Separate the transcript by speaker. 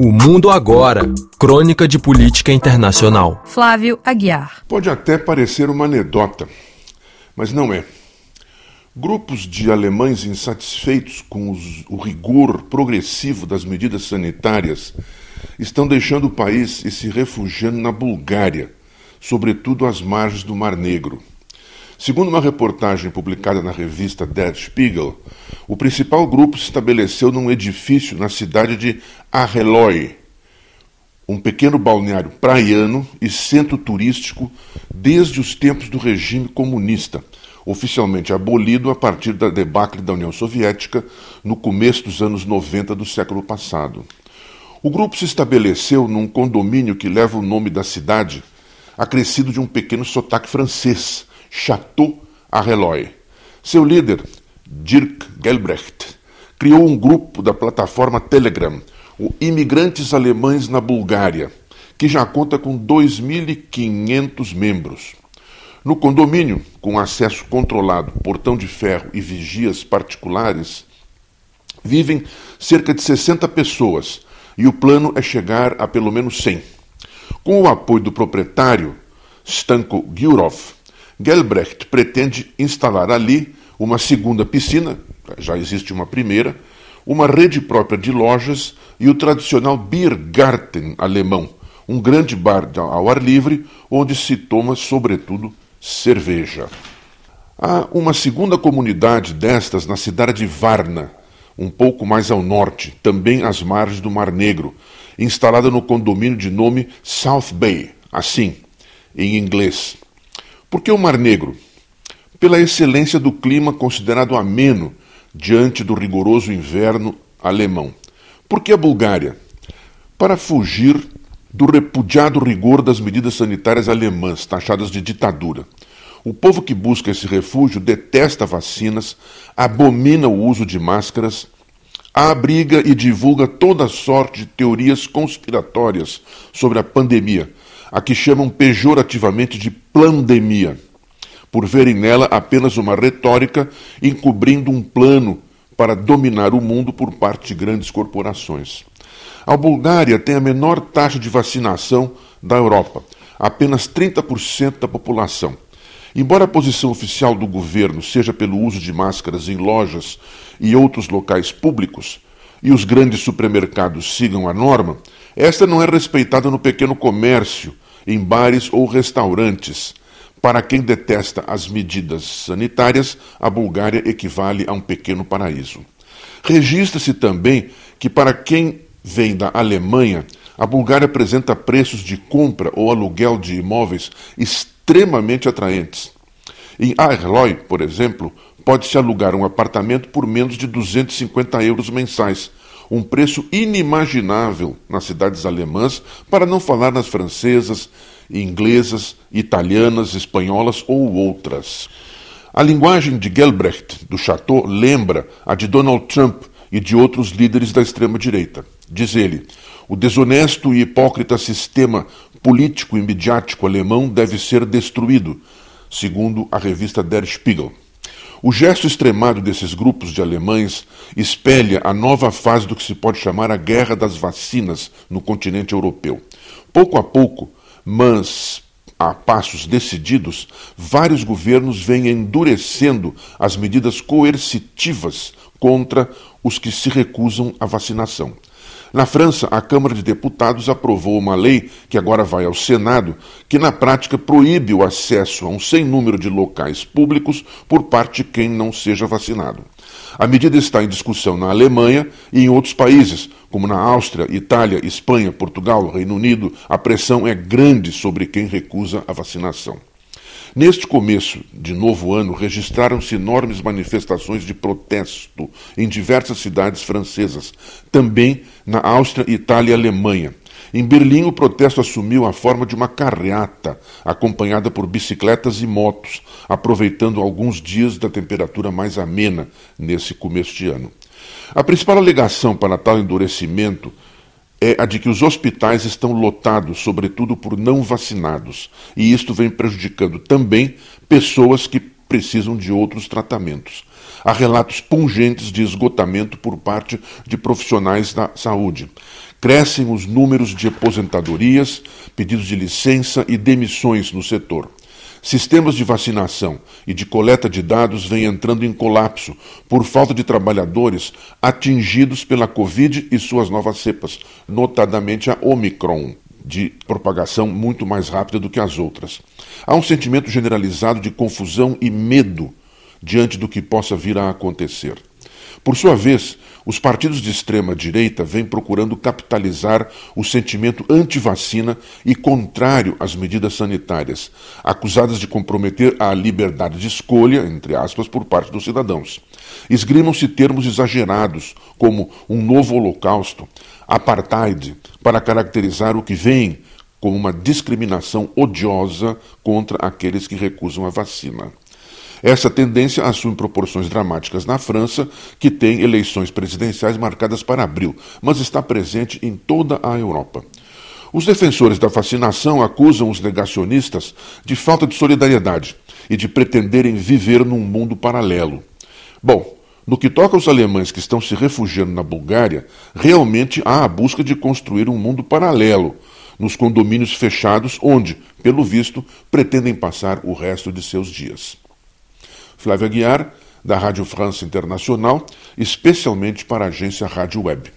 Speaker 1: O Mundo Agora Crônica de Política Internacional.
Speaker 2: Flávio Aguiar.
Speaker 3: Pode até parecer uma anedota, mas não é. Grupos de alemães insatisfeitos com os, o rigor progressivo das medidas sanitárias estão deixando o país e se refugiando na Bulgária, sobretudo às margens do Mar Negro. Segundo uma reportagem publicada na revista Der Spiegel, o principal grupo se estabeleceu num edifício na cidade de Arreloy, um pequeno balneário praiano e centro turístico desde os tempos do regime comunista, oficialmente abolido a partir da debacle da União Soviética no começo dos anos 90 do século passado. O grupo se estabeleceu num condomínio que leva o nome da cidade, acrescido de um pequeno sotaque francês, Chateau Arreloy. Seu líder, Dirk Gelbrecht, criou um grupo da plataforma Telegram, o Imigrantes Alemães na Bulgária, que já conta com 2.500 membros. No condomínio, com acesso controlado, portão de ferro e vigias particulares, vivem cerca de 60 pessoas e o plano é chegar a pelo menos 100. Com o apoio do proprietário, Stanko Gurov, Gelbrecht pretende instalar ali uma segunda piscina, já existe uma primeira, uma rede própria de lojas e o tradicional Biergarten alemão, um grande bar ao ar livre onde se toma, sobretudo, cerveja. Há uma segunda comunidade destas na cidade de Varna, um pouco mais ao norte, também às margens do Mar Negro, instalada no condomínio de nome South Bay, assim, em inglês. Por que o Mar Negro? Pela excelência do clima considerado ameno diante do rigoroso inverno alemão. Por que a Bulgária? Para fugir do repudiado rigor das medidas sanitárias alemãs, taxadas de ditadura. O povo que busca esse refúgio detesta vacinas, abomina o uso de máscaras, abriga e divulga toda sorte de teorias conspiratórias sobre a pandemia, a que chamam pejorativamente de plandemia, por verem nela apenas uma retórica encobrindo um plano para dominar o mundo por parte de grandes corporações. A Bulgária tem a menor taxa de vacinação da Europa, apenas 30% da população. Embora a posição oficial do governo seja pelo uso de máscaras em lojas e outros locais públicos, e os grandes supermercados sigam a norma, esta não é respeitada no pequeno comércio, em bares ou restaurantes. Para quem detesta as medidas sanitárias, a Bulgária equivale a um pequeno paraíso. Registra-se também que, para quem vem da Alemanha, a Bulgária apresenta preços de compra ou aluguel de imóveis extremamente atraentes. Em Arloy, por exemplo, pode-se alugar um apartamento por menos de 250 euros mensais, um preço inimaginável nas cidades alemãs, para não falar nas francesas, inglesas, italianas, espanholas ou outras. A linguagem de Gelbrecht, do Chateau, lembra a de Donald Trump e de outros líderes da extrema-direita. Diz ele: o desonesto e hipócrita sistema político e midiático alemão deve ser destruído, segundo a revista Der Spiegel. O gesto extremado desses grupos de alemães espelha a nova fase do que se pode chamar a guerra das vacinas no continente europeu. Pouco a pouco, mas a passos decididos, vários governos vêm endurecendo as medidas coercitivas contra os que se recusam à vacinação. Na França, a Câmara de Deputados aprovou uma lei, que agora vai ao Senado, que na prática proíbe o acesso a um sem número de locais públicos por parte de quem não seja vacinado. A medida está em discussão na Alemanha e em outros países, como na Áustria, Itália, Espanha, Portugal, Reino Unido. A pressão é grande sobre quem recusa a vacinação. Neste começo de novo ano, registraram-se enormes manifestações de protesto em diversas cidades francesas, também na Áustria, Itália e Alemanha. Em Berlim, o protesto assumiu a forma de uma carreata, acompanhada por bicicletas e motos, aproveitando alguns dias da temperatura mais amena nesse começo de ano. A principal alegação para tal endurecimento é a de que os hospitais estão lotados, sobretudo por não vacinados, e isto vem prejudicando também pessoas que precisam de outros tratamentos. há relatos pungentes de esgotamento por parte de profissionais da saúde. Crescem os números de aposentadorias, pedidos de licença e demissões no setor. Sistemas de vacinação e de coleta de dados vêm entrando em colapso por falta de trabalhadores atingidos pela Covid e suas novas cepas, notadamente a Omicron, de propagação muito mais rápida do que as outras. Há um sentimento generalizado de confusão e medo diante do que possa vir a acontecer. Por sua vez, os partidos de extrema direita vêm procurando capitalizar o sentimento anti-vacina e contrário às medidas sanitárias, acusadas de comprometer a liberdade de escolha, entre aspas, por parte dos cidadãos. Esgrimam-se termos exagerados, como um novo holocausto, apartheid, para caracterizar o que vem como uma discriminação odiosa contra aqueles que recusam a vacina. Essa tendência assume proporções dramáticas na França, que tem eleições presidenciais marcadas para abril, mas está presente em toda a Europa. Os defensores da vacinação acusam os negacionistas de falta de solidariedade e de pretenderem viver num mundo paralelo. Bom, no que toca aos alemães que estão se refugiando na Bulgária, realmente há a busca de construir um mundo paralelo, nos condomínios fechados, onde, pelo visto, pretendem passar o resto de seus dias. Flávia Guiar, da Rádio França Internacional, especialmente para a agência Rádio Web.